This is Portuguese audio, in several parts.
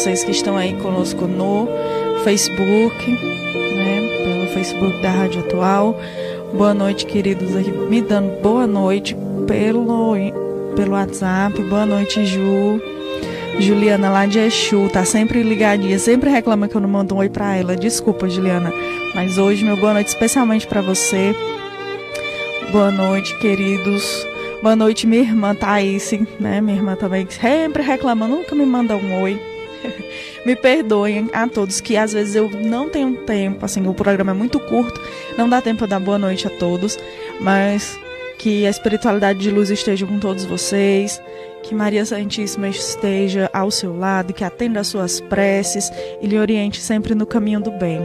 vocês que estão aí conosco no Facebook, né? Pelo Facebook da Rádio Atual. Boa noite, queridos aqui me dando boa noite pelo, pelo WhatsApp. Boa noite, Ju. Juliana lá de Exu, tá sempre ligadinha, sempre reclama que eu não mando um oi pra ela. Desculpa, Juliana, mas hoje meu boa noite especialmente para você. Boa noite, queridos. Boa noite, minha irmã Thaís, né? Minha irmã também sempre reclama, nunca me manda um oi. Me perdoem a todos que às vezes eu não tenho tempo, assim, o programa é muito curto, não dá tempo de dar boa noite a todos, mas que a espiritualidade de luz esteja com todos vocês, que Maria Santíssima esteja ao seu lado, que atenda às suas preces e lhe oriente sempre no caminho do bem.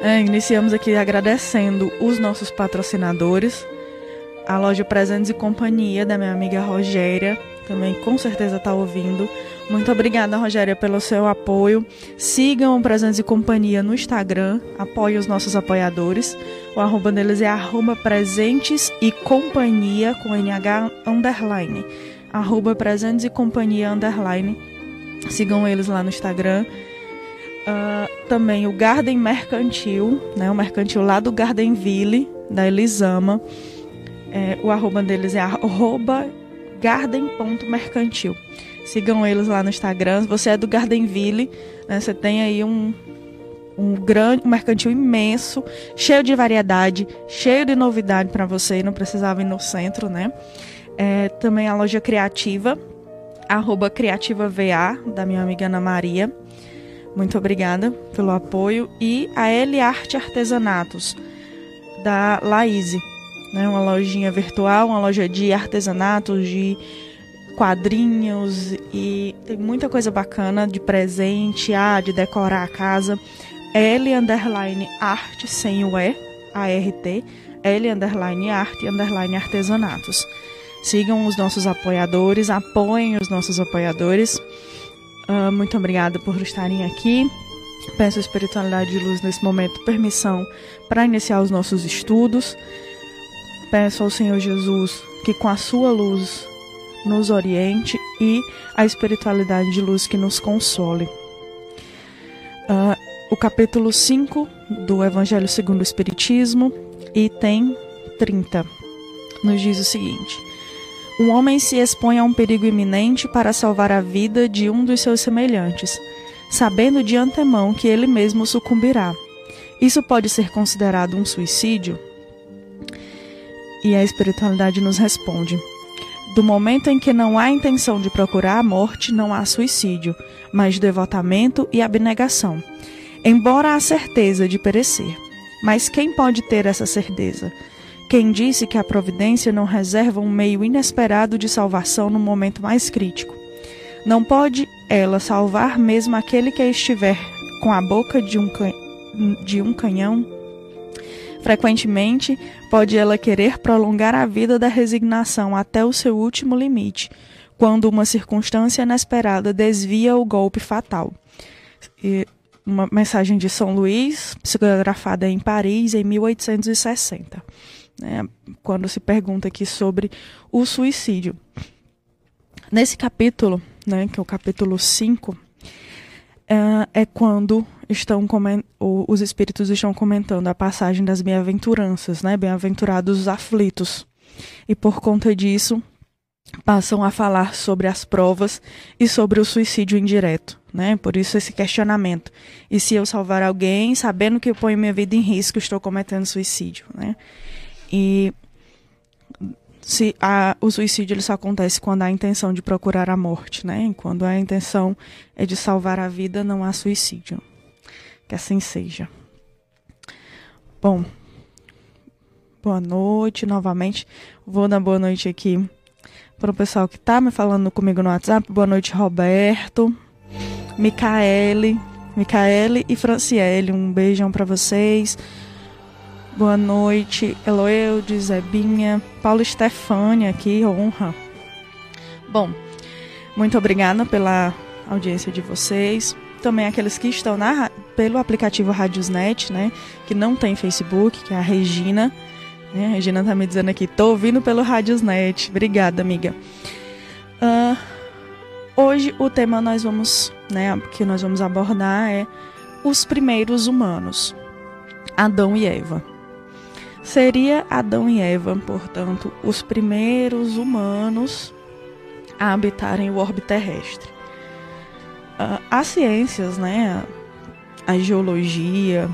É, iniciamos aqui agradecendo os nossos patrocinadores, a loja Presentes e Companhia da minha amiga Rogéria, também com certeza está ouvindo. Muito obrigada, Rogéria, pelo seu apoio. Sigam o Presentes e Companhia no Instagram, apoiem os nossos apoiadores. O arroba deles é arroba presentes e companhia com NH underline. Arroba presentes e companhia underline. Sigam eles lá no Instagram. Uh, também o Garden Mercantil, né, o mercantil lá do Gardenville, da Elisama. É, o arroba deles é arroba garden.mercantil. Sigam eles lá no Instagram. Você é do Gardenville, né, você tem aí um, um grande um mercantil imenso, cheio de variedade, cheio de novidade para você. Não precisava ir no centro, né? É, também a loja criativa, arroba criativava, da minha amiga Ana Maria. Muito obrigada pelo apoio. E a L Arte Artesanatos, da Laíse. Né, uma lojinha virtual, uma loja de artesanatos, de quadrinhos e tem muita coisa bacana de presente, ah, de decorar a casa. L underline arte sem o E, A-R-T, L underline arte underline artesanatos. Sigam os nossos apoiadores, apoiem os nossos apoiadores. Uh, muito obrigada por estarem aqui. Peço a espiritualidade de luz nesse momento permissão para iniciar os nossos estudos. Peço ao Senhor Jesus que com a sua luz nos oriente e a espiritualidade de luz que nos console. Uh, o capítulo 5 do Evangelho segundo o Espiritismo, item 30, nos diz o seguinte: Um homem se expõe a um perigo iminente para salvar a vida de um dos seus semelhantes, sabendo de antemão que ele mesmo sucumbirá. Isso pode ser considerado um suicídio? E a espiritualidade nos responde: do momento em que não há intenção de procurar a morte, não há suicídio, mas devotamento e abnegação, embora há certeza de perecer. Mas quem pode ter essa certeza? Quem disse que a providência não reserva um meio inesperado de salvação no momento mais crítico? Não pode ela salvar mesmo aquele que estiver com a boca de um, can... de um canhão? Frequentemente, pode ela querer prolongar a vida da resignação até o seu último limite, quando uma circunstância inesperada desvia o golpe fatal. E uma mensagem de São Luís, psicografada em Paris em 1860, né, quando se pergunta aqui sobre o suicídio. Nesse capítulo, né, que é o capítulo 5, é, é quando estão os espíritos estão comentando a passagem das bem-aventuranças, né? Bem-aventurados os aflitos. E por conta disso, passam a falar sobre as provas e sobre o suicídio indireto, né? Por isso esse questionamento. E se eu salvar alguém, sabendo que eu ponho minha vida em risco, estou cometendo suicídio, né? E se a, o suicídio ele só acontece quando há a intenção de procurar a morte, né? Quando a intenção é de salvar a vida, não há suicídio. Que assim seja. Bom, boa noite novamente. Vou dar boa noite aqui para o pessoal que está me falando comigo no WhatsApp. Boa noite, Roberto, Micaele, Micaele e Franciele. Um beijão para vocês. Boa noite, Eloeude, Zebinha, Paulo Stefânia aqui, honra. Bom, muito obrigada pela audiência de vocês. Também aqueles que estão na, pelo aplicativo Radiosnet, né? Que não tem Facebook, que é a Regina. Né, a Regina tá me dizendo aqui, tô ouvindo pelo Radiosnet. Obrigada, amiga. Uh, hoje o tema nós vamos, né, que nós vamos abordar é os primeiros humanos, Adão e Eva. Seria Adão e Eva, portanto, os primeiros humanos a habitarem o orbe terrestre. Uh, as ciências, né, a geologia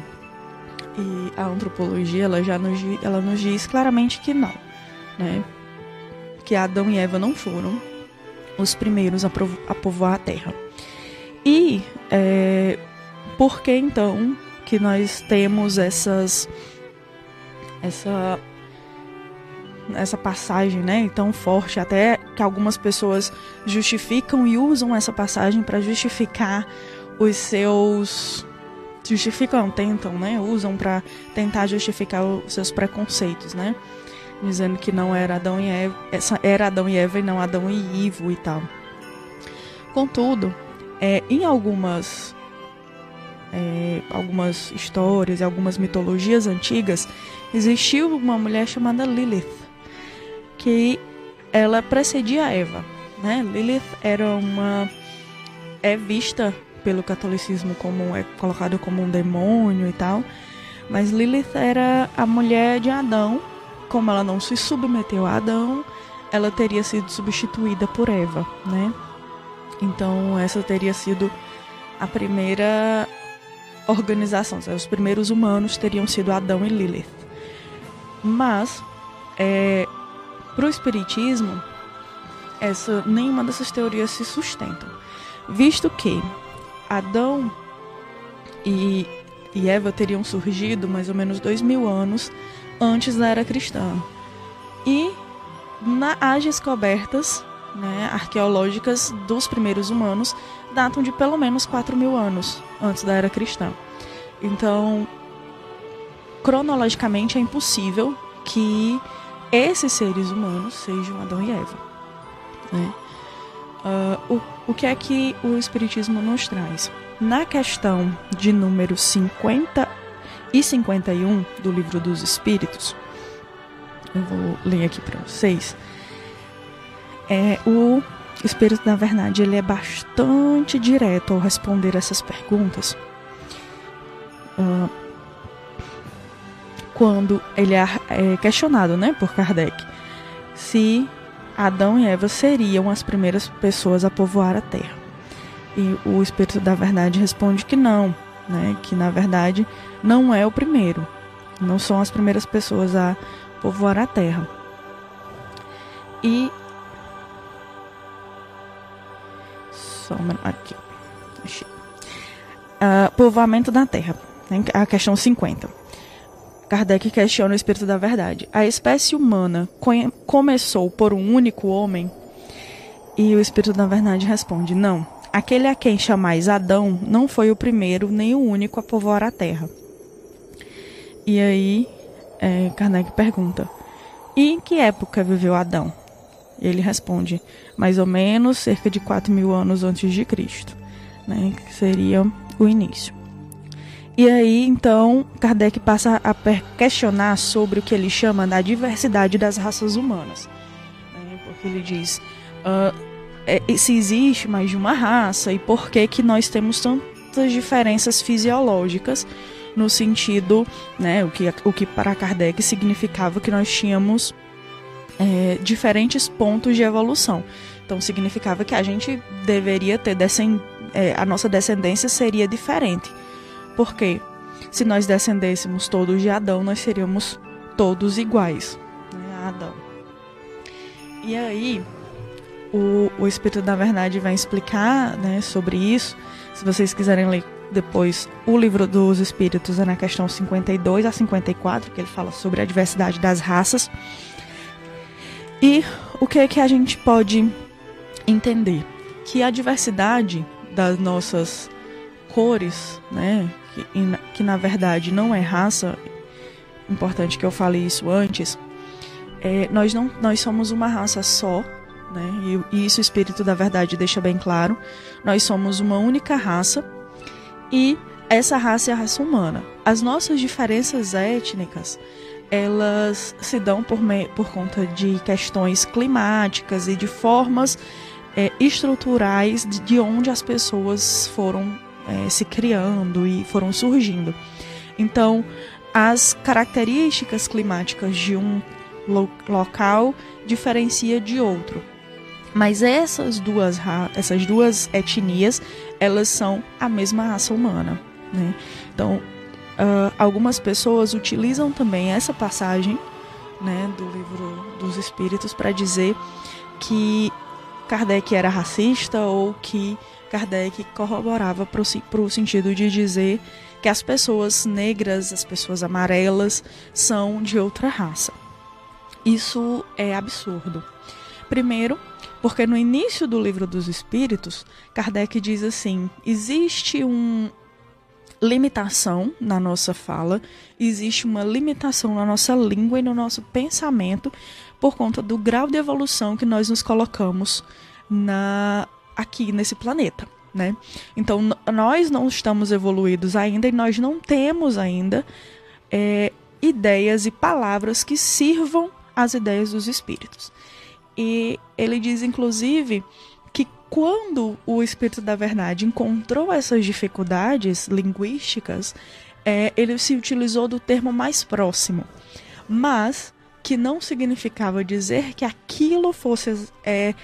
e a antropologia, ela já nos, ela nos diz claramente que não, né, que Adão e Eva não foram os primeiros a, a povoar a Terra. E é, por que então que nós temos essas essa essa passagem, né, tão forte, até que algumas pessoas justificam e usam essa passagem para justificar os seus justificam, tentam, né, usam para tentar justificar os seus preconceitos, né, dizendo que não era Adão e Eva, era Adão e Eva e não Adão e Ivo e tal. Contudo, é, em algumas é, algumas histórias e algumas mitologias antigas, existiu uma mulher chamada Lilith, que ela precedia Eva. Né? Lilith era uma. é vista pelo catolicismo como. é colocado como um demônio e tal. Mas Lilith era a mulher de Adão. Como ela não se submeteu a Adão, ela teria sido substituída por Eva, né? Então essa teria sido a primeira organização. Os primeiros humanos teriam sido Adão e Lilith. Mas, é, para o Espiritismo, essa, nenhuma dessas teorias se sustentam. Visto que Adão e, e Eva teriam surgido mais ou menos dois mil anos antes da era cristã. E na, as descobertas né, arqueológicas dos primeiros humanos datam de pelo menos 4 mil anos antes da era cristã. Então, cronologicamente é impossível que esses seres humanos sejam Adão e Eva. Né? Uh, o, o que é que o Espiritismo nos traz? Na questão de número 50 e 51 do Livro dos Espíritos, eu vou ler aqui para vocês é, o Espírito da Verdade ele é bastante direto ao responder essas perguntas. Uh, quando ele é, é questionado né, por Kardec se Adão e Eva seriam as primeiras pessoas a povoar a Terra. E o Espírito da Verdade responde que não, né, que na verdade não é o primeiro, não são as primeiras pessoas a povoar a Terra. E Só aqui. Uh, povoamento da Terra. Né? A questão 50. Kardec questiona o espírito da verdade. A espécie humana começou por um único homem? E o espírito da verdade responde: Não. Aquele a quem chamais Adão não foi o primeiro nem o único a povoar a terra. E aí, é, Kardec pergunta: E em que época viveu Adão? Ele responde, mais ou menos cerca de 4 mil anos antes de Cristo, né, que seria o início. E aí, então, Kardec passa a questionar sobre o que ele chama da diversidade das raças humanas. Né, porque ele diz uh, é, se existe mais de uma raça e por que, que nós temos tantas diferenças fisiológicas no sentido, né, o que, o que para Kardec significava que nós tínhamos é, diferentes pontos de evolução. Então significava que a gente deveria ter descend... É, a nossa descendência seria diferente. Porque se nós descendêssemos todos de Adão, nós seríamos todos iguais né, a Adão. E aí o, o Espírito da Verdade vai explicar né, sobre isso. Se vocês quiserem ler depois o livro dos Espíritos é na questão 52 a 54, que ele fala sobre a diversidade das raças. E o que é que a gente pode entender? Que a diversidade das nossas cores, né, que, que na verdade não é raça, importante que eu fale isso antes, é, nós não nós somos uma raça só, né, e, e isso o Espírito da Verdade deixa bem claro, nós somos uma única raça e essa raça é a raça humana. As nossas diferenças étnicas, elas se dão por, por conta de questões climáticas e de formas é, estruturais de, de, onde as pessoas foram é, se criando e foram surgindo. Então, as características climáticas de um lo local diferencia de outro. Mas essas duas, essas duas etnias, elas são a mesma raça humana. Né? Então, uh, algumas pessoas utilizam também essa passagem né, do livro dos Espíritos para dizer que Kardec era racista ou que Kardec corroborava para o sentido de dizer que as pessoas negras, as pessoas amarelas, são de outra raça. Isso é absurdo. Primeiro, porque no início do livro dos Espíritos, Kardec diz assim: existe uma limitação na nossa fala, existe uma limitação na nossa língua e no nosso pensamento por conta do grau de evolução que nós nos colocamos na aqui nesse planeta. Né? Então, nós não estamos evoluídos ainda e nós não temos ainda é, ideias e palavras que sirvam às ideias dos espíritos. E ele diz, inclusive, que quando o Espírito da Verdade encontrou essas dificuldades linguísticas, é, ele se utilizou do termo mais próximo, mas que não significava dizer que aquilo fosse é,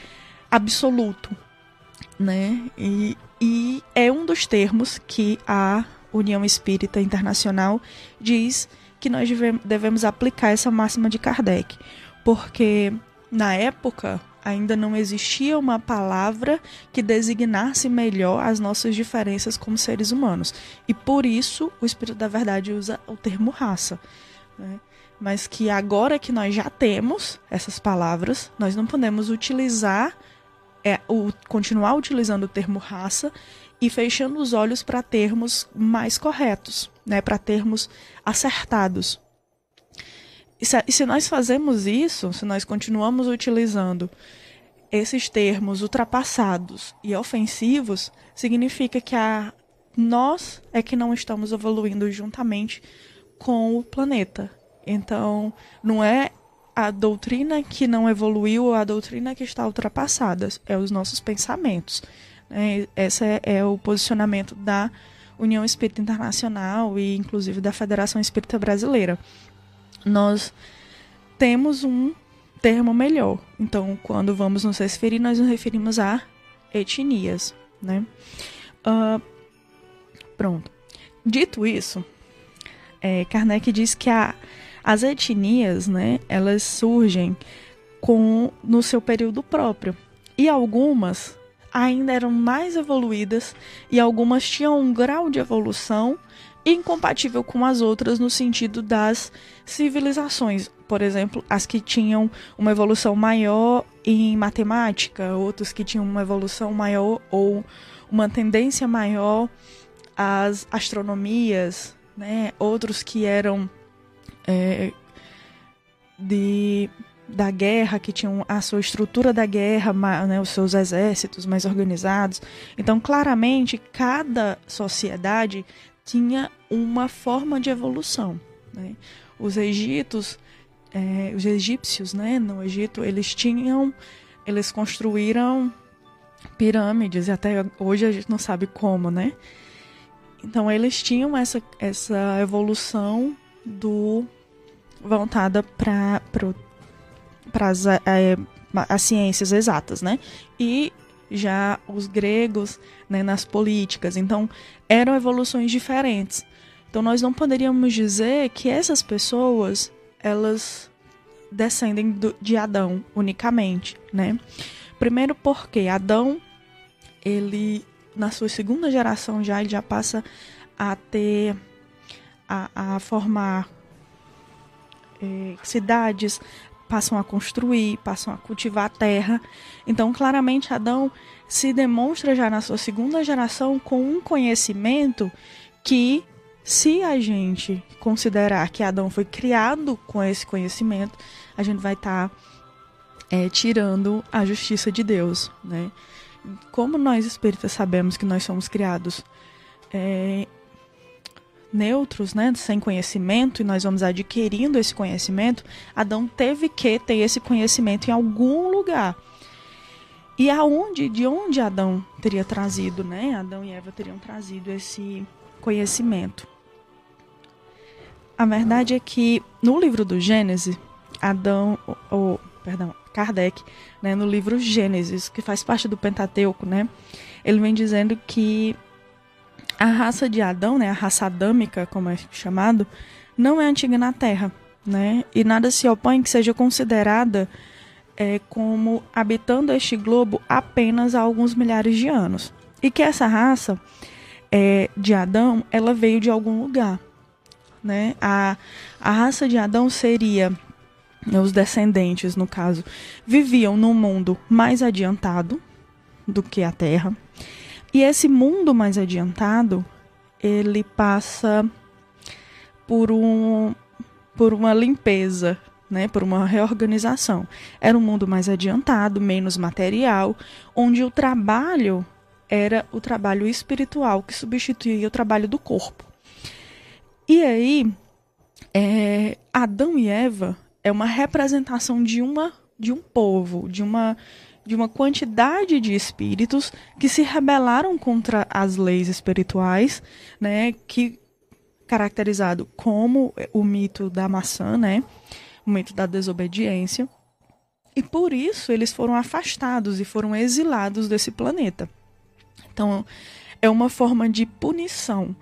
absoluto, né? E, e é um dos termos que a União Espírita Internacional diz que nós devemos aplicar essa máxima de Kardec, porque na época, ainda não existia uma palavra que designasse melhor as nossas diferenças como seres humanos. E por isso o Espírito da Verdade usa o termo raça. Né? Mas que agora que nós já temos essas palavras, nós não podemos utilizar, é, o, continuar utilizando o termo raça e fechando os olhos para termos mais corretos, né? para termos acertados. E se, e se nós fazemos isso, se nós continuamos utilizando esses termos ultrapassados e ofensivos, significa que a, nós é que não estamos evoluindo juntamente com o planeta. Então, não é a doutrina que não evoluiu a doutrina que está ultrapassada, é os nossos pensamentos. É, esse é, é o posicionamento da União Espírita Internacional e, inclusive, da Federação Espírita Brasileira nós temos um termo melhor. Então, quando vamos nos referir, nós nos referimos a etnias, né? Uh, pronto. Dito isso, é, Kardec diz que a, as etnias, né, elas surgem com no seu período próprio. E algumas ainda eram mais evoluídas e algumas tinham um grau de evolução incompatível com as outras no sentido das civilizações. Por exemplo, as que tinham uma evolução maior em matemática, outros que tinham uma evolução maior ou uma tendência maior às astronomias, né? outros que eram é, de da guerra, que tinham a sua estrutura da guerra, né, os seus exércitos mais organizados. Então, claramente, cada sociedade tinha uma forma de evolução. Né? Os egípcios, é, os egípcios, né, no Egito, eles tinham, eles construíram pirâmides e até hoje a gente não sabe como, né? Então eles tinham essa, essa evolução do voltada para para as, é, as ciências exatas, né? E já os gregos né, nas políticas. Então, eram evoluções diferentes. Então, nós não poderíamos dizer que essas pessoas elas descendem do, de Adão unicamente, né? Primeiro porque Adão, ele na sua segunda geração já ele já passa a ter a, a formar é, cidades, passam a construir, passam a cultivar a terra. Então, claramente, Adão se demonstra já na sua segunda geração com um conhecimento que, se a gente considerar que Adão foi criado com esse conhecimento, a gente vai estar tá, é, tirando a justiça de Deus, né? Como nós espíritas sabemos que nós somos criados é, neutros, né, sem conhecimento, e nós vamos adquirindo esse conhecimento, Adão teve que ter esse conhecimento em algum lugar. e aonde, de onde Adão teria trazido, né? Adão e Eva teriam trazido esse conhecimento. A verdade é que no livro do Gênesis, Adão, ou, perdão, Kardec, né, no livro Gênesis, que faz parte do Pentateuco, né, ele vem dizendo que a raça de Adão, né, a raça adâmica, como é chamado, não é antiga na Terra, né, e nada se opõe que seja considerada é, como habitando este globo apenas há alguns milhares de anos. E que essa raça é, de Adão, ela veio de algum lugar. Né? A, a raça de Adão seria, né, os descendentes no caso, viviam num mundo mais adiantado do que a Terra. E esse mundo mais adiantado, ele passa por um por uma limpeza né, por uma reorganização. Era um mundo mais adiantado, menos material, onde o trabalho era o trabalho espiritual que substituía o trabalho do corpo. E aí, é, Adão e Eva é uma representação de uma de um povo, de uma de uma quantidade de espíritos que se rebelaram contra as leis espirituais, né, que caracterizado como o mito da maçã, né, momento da desobediência. E por isso eles foram afastados e foram exilados desse planeta. Então, é uma forma de punição.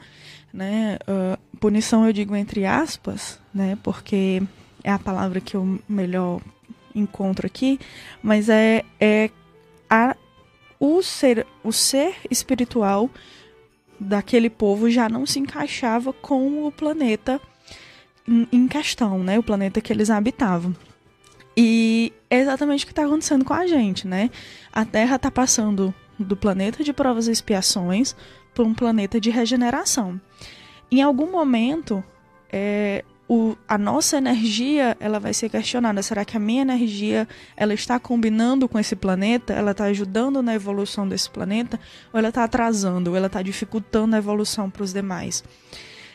Né? Uh, punição eu digo entre aspas, né? porque é a palavra que eu melhor encontro aqui, mas é, é a, o, ser, o ser espiritual daquele povo já não se encaixava com o planeta em questão, né? O planeta que eles habitavam. E é exatamente o que está acontecendo com a gente, né? A Terra está passando do planeta de provas e expiações para um planeta de regeneração. Em algum momento, é, o, a nossa energia ela vai ser questionada. Será que a minha energia ela está combinando com esse planeta? Ela está ajudando na evolução desse planeta? Ou ela está atrasando? Ou ela está dificultando a evolução para os demais?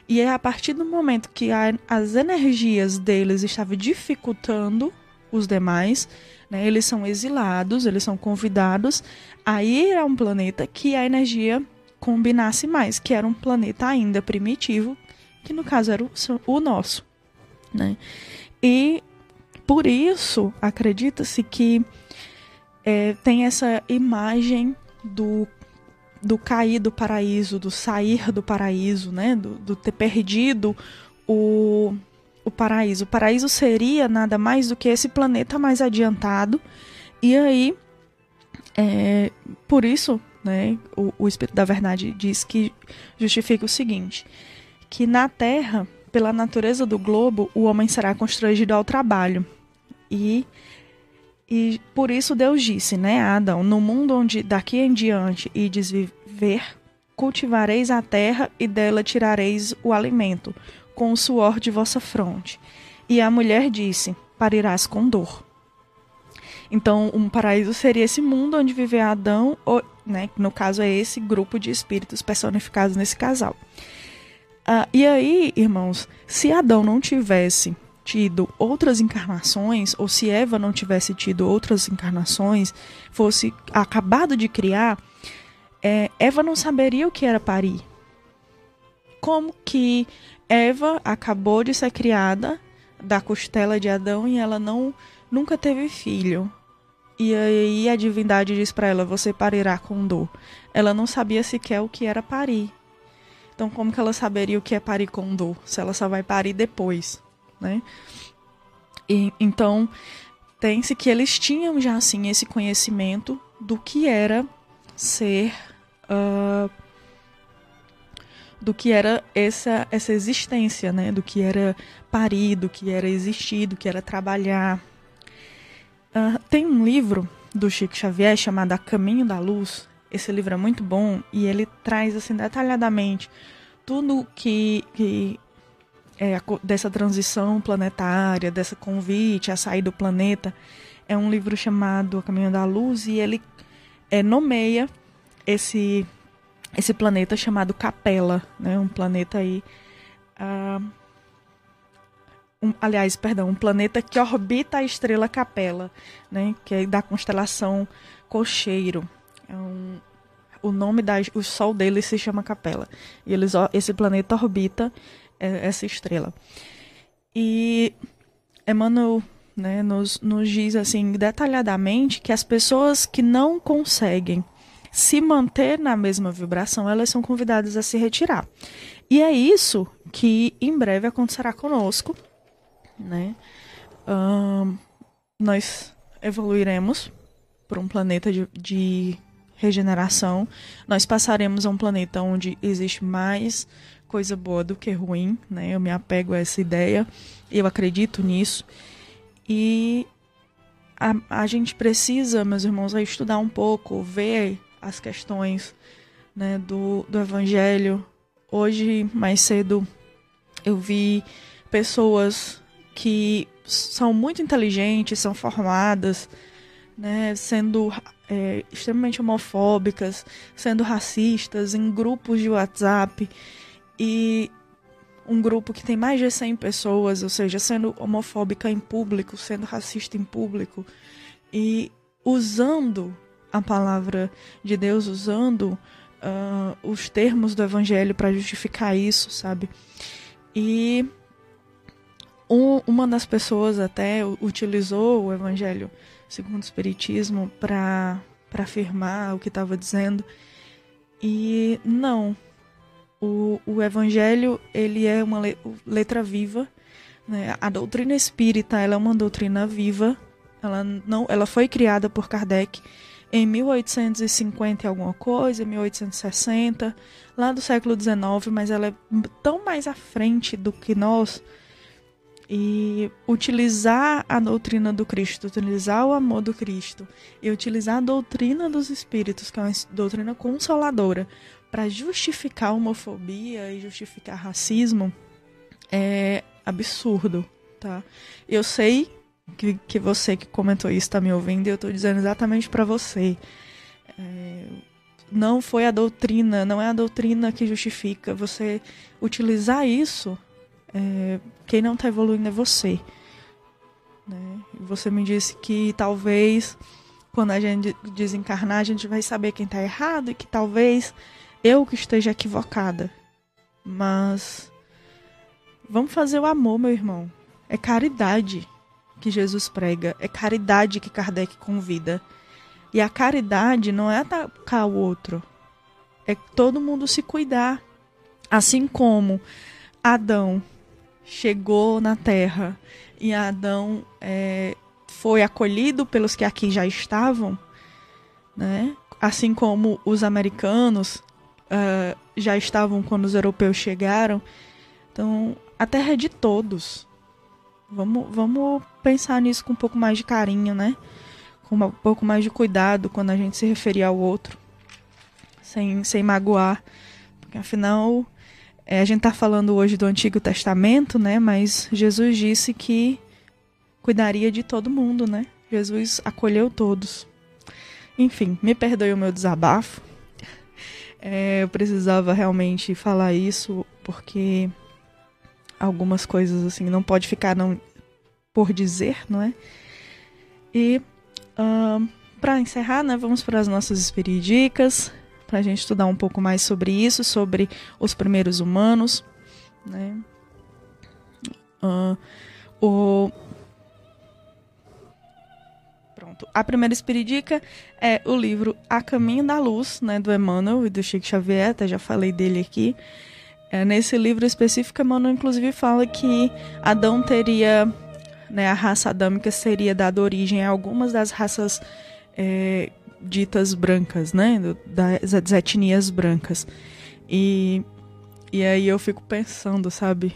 E é a partir do momento que a, as energias deles estavam dificultando os demais, né, eles são exilados, eles são convidados a ir a um planeta que a energia combinasse mais, que era um planeta ainda primitivo, que no caso era o, o nosso. Né? E por isso acredita-se que é, tem essa imagem do do cair do paraíso, do sair do paraíso, né? Do, do ter perdido o, o paraíso. O paraíso seria nada mais do que esse planeta mais adiantado. E aí, é, por isso, né, o, o Espírito da Verdade diz que justifica o seguinte: que na Terra, pela natureza do globo, o homem será constrangido ao trabalho. E e por isso Deus disse, né, Adão, no mundo onde daqui em diante ides viver, cultivareis a terra e dela tirareis o alimento, com o suor de vossa fronte. E a mulher disse, parirás com dor. Então, um paraíso seria esse mundo onde vive Adão, ou, né, no caso é esse grupo de espíritos personificados nesse casal. Uh, e aí, irmãos, se Adão não tivesse tido outras encarnações, ou se Eva não tivesse tido outras encarnações, fosse acabado de criar, é, Eva não saberia o que era parir. Como que Eva acabou de ser criada da costela de Adão e ela não nunca teve filho. E aí a divindade diz para ela: você parirá com dor. Ela não sabia sequer o que era parir. Então como que ela saberia o que é parir com dor, se ela só vai parir depois? né? E, então, tem-se que eles tinham já, assim, esse conhecimento do que era ser... Uh, do que era essa, essa existência, né? Do que era parir, do que era existir, do que era trabalhar. Uh, tem um livro do Chico Xavier chamado A Caminho da Luz. Esse livro é muito bom e ele traz assim detalhadamente tudo que, que é, dessa transição planetária, dessa convite a sair do planeta, é um livro chamado A Caminho da Luz e ele é, nomeia esse esse planeta chamado Capela, né? Um planeta aí uh, um, aliás, perdão, um planeta que orbita a estrela Capela, né, que é da constelação Cocheiro. É um, o nome da o sol dele se chama Capela. E eles esse planeta orbita é, essa estrela. E Emmanuel né, nos, nos diz assim detalhadamente que as pessoas que não conseguem se manter na mesma vibração, elas são convidadas a se retirar. E é isso que em breve acontecerá conosco, né? Um, nós evoluiremos para um planeta de, de regeneração. Nós passaremos a um planeta onde existe mais coisa boa do que ruim, né? Eu me apego a essa ideia, eu acredito nisso. E a, a gente precisa, meus irmãos, estudar um pouco, ver as questões né, do, do Evangelho. Hoje, mais cedo, eu vi pessoas que são muito inteligentes, são formadas, né, sendo é, extremamente homofóbicas, sendo racistas em grupos de WhatsApp e um grupo que tem mais de 100 pessoas, ou seja, sendo homofóbica em público, sendo racista em público e usando a palavra de Deus, usando uh, os termos do Evangelho para justificar isso, sabe? E um, uma das pessoas até utilizou o Evangelho segundo o Espiritismo para afirmar o que estava dizendo. E não, o, o Evangelho ele é uma letra viva. Né? A doutrina espírita ela é uma doutrina viva. Ela, não, ela foi criada por Kardec em 1850 e alguma coisa, 1860, lá do século XIX, mas ela é tão mais à frente do que nós e utilizar a doutrina do Cristo, utilizar o amor do Cristo e utilizar a doutrina dos Espíritos, que é uma doutrina consoladora, para justificar homofobia e justificar racismo, é absurdo, tá? Eu sei que, que você que comentou isso está me ouvindo e eu estou dizendo exatamente para você. É, não foi a doutrina, não é a doutrina que justifica. Você utilizar isso é, quem não está evoluindo é você. Né? Você me disse que talvez quando a gente desencarnar a gente vai saber quem está errado e que talvez eu que esteja equivocada. Mas vamos fazer o amor, meu irmão. É caridade que Jesus prega, é caridade que Kardec convida. E a caridade não é atacar o outro, é todo mundo se cuidar. Assim como Adão chegou na terra e Adão é, foi acolhido pelos que aqui já estavam, né? assim como os americanos uh, já estavam quando os europeus chegaram. Então, a terra é de todos. Vamos, vamos pensar nisso com um pouco mais de carinho, né? Com um pouco mais de cuidado quando a gente se referir ao outro, sem, sem magoar. Porque afinal, é, a gente está falando hoje do Antigo Testamento, né? Mas Jesus disse que cuidaria de todo mundo, né? Jesus acolheu todos. Enfim, me perdoe o meu desabafo. É, eu precisava realmente falar isso porque algumas coisas assim não pode ficar não por dizer, não é? E uh, para encerrar, né, vamos para as nossas espiridicas para a gente estudar um pouco mais sobre isso, sobre os primeiros humanos, né? Uh, o Pronto. A primeira espiridica é o livro A Caminho da Luz, né, do Emmanuel e do Chico Xavier, até já falei dele aqui. É, nesse livro específico, Emmanuel inclusive fala que Adão teria, né, a raça adâmica seria dada origem a algumas das raças é, ditas brancas, né? Das, das etnias brancas. E, e aí eu fico pensando, sabe?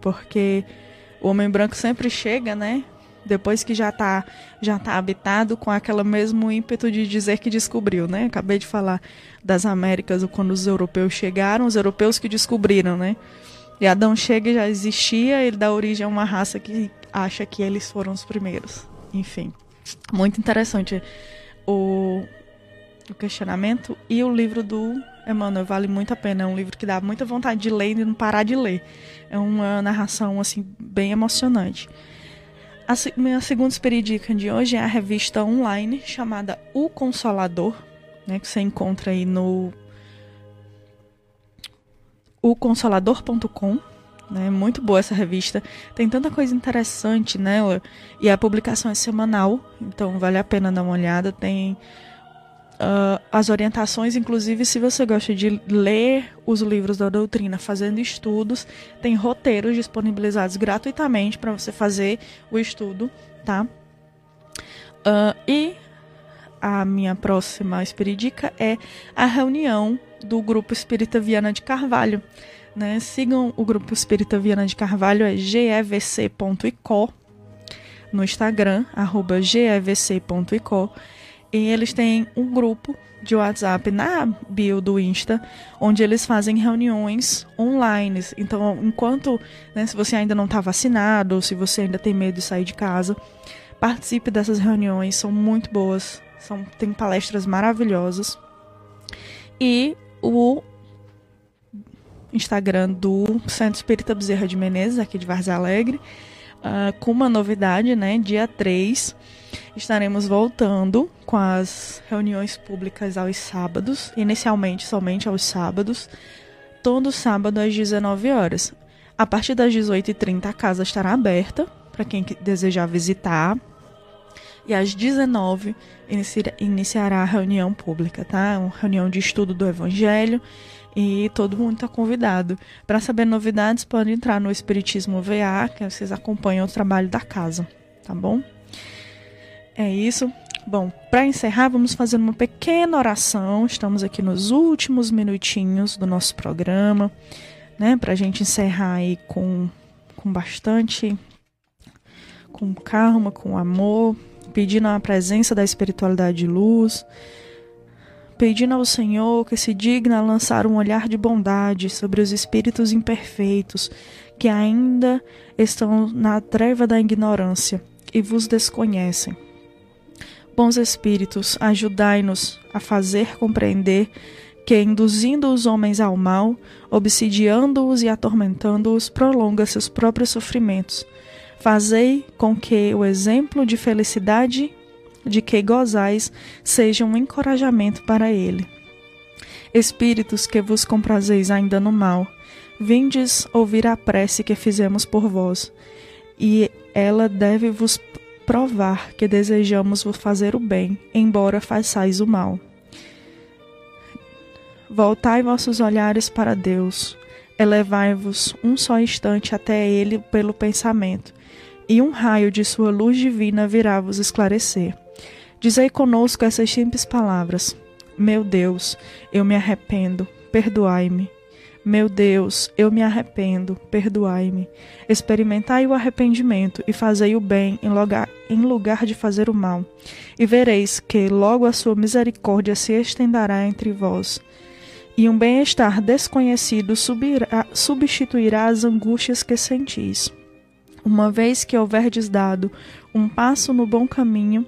Porque o homem branco sempre chega, né? Depois que já tá, já tá habitado com aquele mesmo ímpeto de dizer que descobriu, né? Acabei de falar das Américas, quando os europeus chegaram, os europeus que descobriram, né? E Adão chega e já existia, ele dá origem a uma raça que acha que eles foram os primeiros. Enfim, muito interessante o, o questionamento e o livro do Emmanuel, vale muito a pena. É um livro que dá muita vontade de ler e não parar de ler. É uma narração, assim, bem emocionante. A minha segunda esperidica de hoje é a revista online chamada O Consolador, né, que você encontra aí no oconsolador.com. Né, muito boa essa revista. Tem tanta coisa interessante nela. E a publicação é semanal, então vale a pena dar uma olhada. Tem uh, as orientações, inclusive, se você gosta de ler os livros da doutrina fazendo estudos, tem roteiros disponibilizados gratuitamente para você fazer o estudo, tá? Uh, e a minha próxima espiridica é a reunião do Grupo Espírita Viana de Carvalho. Né? Sigam o Grupo Espírita Viana de Carvalho, é gevc.ico no Instagram, arroba gevc.ico. E eles têm um grupo de WhatsApp na bio do Insta, onde eles fazem reuniões online. Então, enquanto, né, se você ainda não está vacinado, ou se você ainda tem medo de sair de casa, participe dessas reuniões, são muito boas, são, tem palestras maravilhosas. E o Instagram do Centro Espírita Bezerra de Menezes, aqui de Vargas Alegre, uh, com uma novidade, né? Dia 3 estaremos voltando com as reuniões públicas aos sábados, inicialmente somente aos sábados, todo sábado às 19 horas. A partir das 18h30 a casa estará aberta para quem desejar visitar. E às 19 iniciará a reunião pública, tá? Uma reunião de estudo do Evangelho e todo mundo está convidado. Para saber novidades, pode entrar no Espiritismo VA, que vocês acompanham o trabalho da casa, tá bom? É isso. Bom, para encerrar, vamos fazer uma pequena oração. Estamos aqui nos últimos minutinhos do nosso programa, né? Para a gente encerrar aí com, com bastante, com calma, com amor, pedindo a presença da espiritualidade de luz, pedindo ao Senhor que se digna lançar um olhar de bondade sobre os espíritos imperfeitos que ainda estão na treva da ignorância e vos desconhecem Bons Espíritos, ajudai-nos a fazer compreender que, induzindo os homens ao mal, obsidiando-os e atormentando-os, prolonga seus próprios sofrimentos. Fazei com que o exemplo de felicidade de que gozais seja um encorajamento para ele. Espíritos que vos comprazeis ainda no mal, vindes ouvir a prece que fizemos por vós, e ela deve vos provar que desejamos vos fazer o bem, embora façais o mal. Voltai vossos olhares para Deus, elevai-vos um só instante até Ele pelo pensamento, e um raio de sua luz divina virá vos esclarecer. Dizei conosco essas simples palavras: Meu Deus, eu me arrependo, perdoai-me. Meu Deus, eu me arrependo, perdoai-me. Experimentai o arrependimento e fazei o bem em lugar, em lugar de fazer o mal. E vereis que logo a sua misericórdia se estenderá entre vós. E um bem-estar desconhecido subirá, substituirá as angústias que sentis. Uma vez que houverdes dado um passo no bom caminho,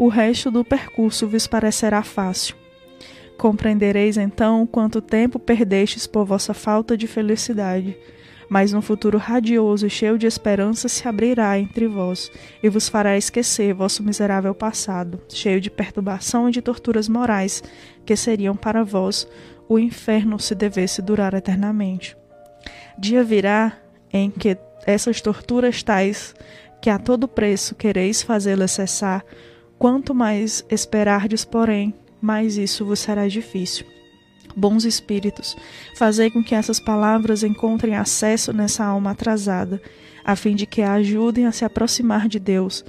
o resto do percurso vos parecerá fácil Compreendereis então quanto tempo perdestes por vossa falta de felicidade. Mas um futuro radioso e cheio de esperança se abrirá entre vós e vos fará esquecer vosso miserável passado, cheio de perturbação e de torturas morais, que seriam para vós o inferno se devesse durar eternamente. Dia virá em que essas torturas tais que a todo preço quereis fazê-las cessar, quanto mais esperardes, porém, mais isso vos será difícil. Bons espíritos, fazei com que essas palavras encontrem acesso nessa alma atrasada, a fim de que a ajudem a se aproximar de Deus.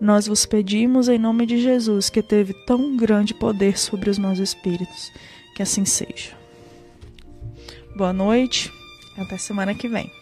Nós vos pedimos em nome de Jesus, que teve tão grande poder sobre os meus espíritos. Que assim seja. Boa noite, até semana que vem.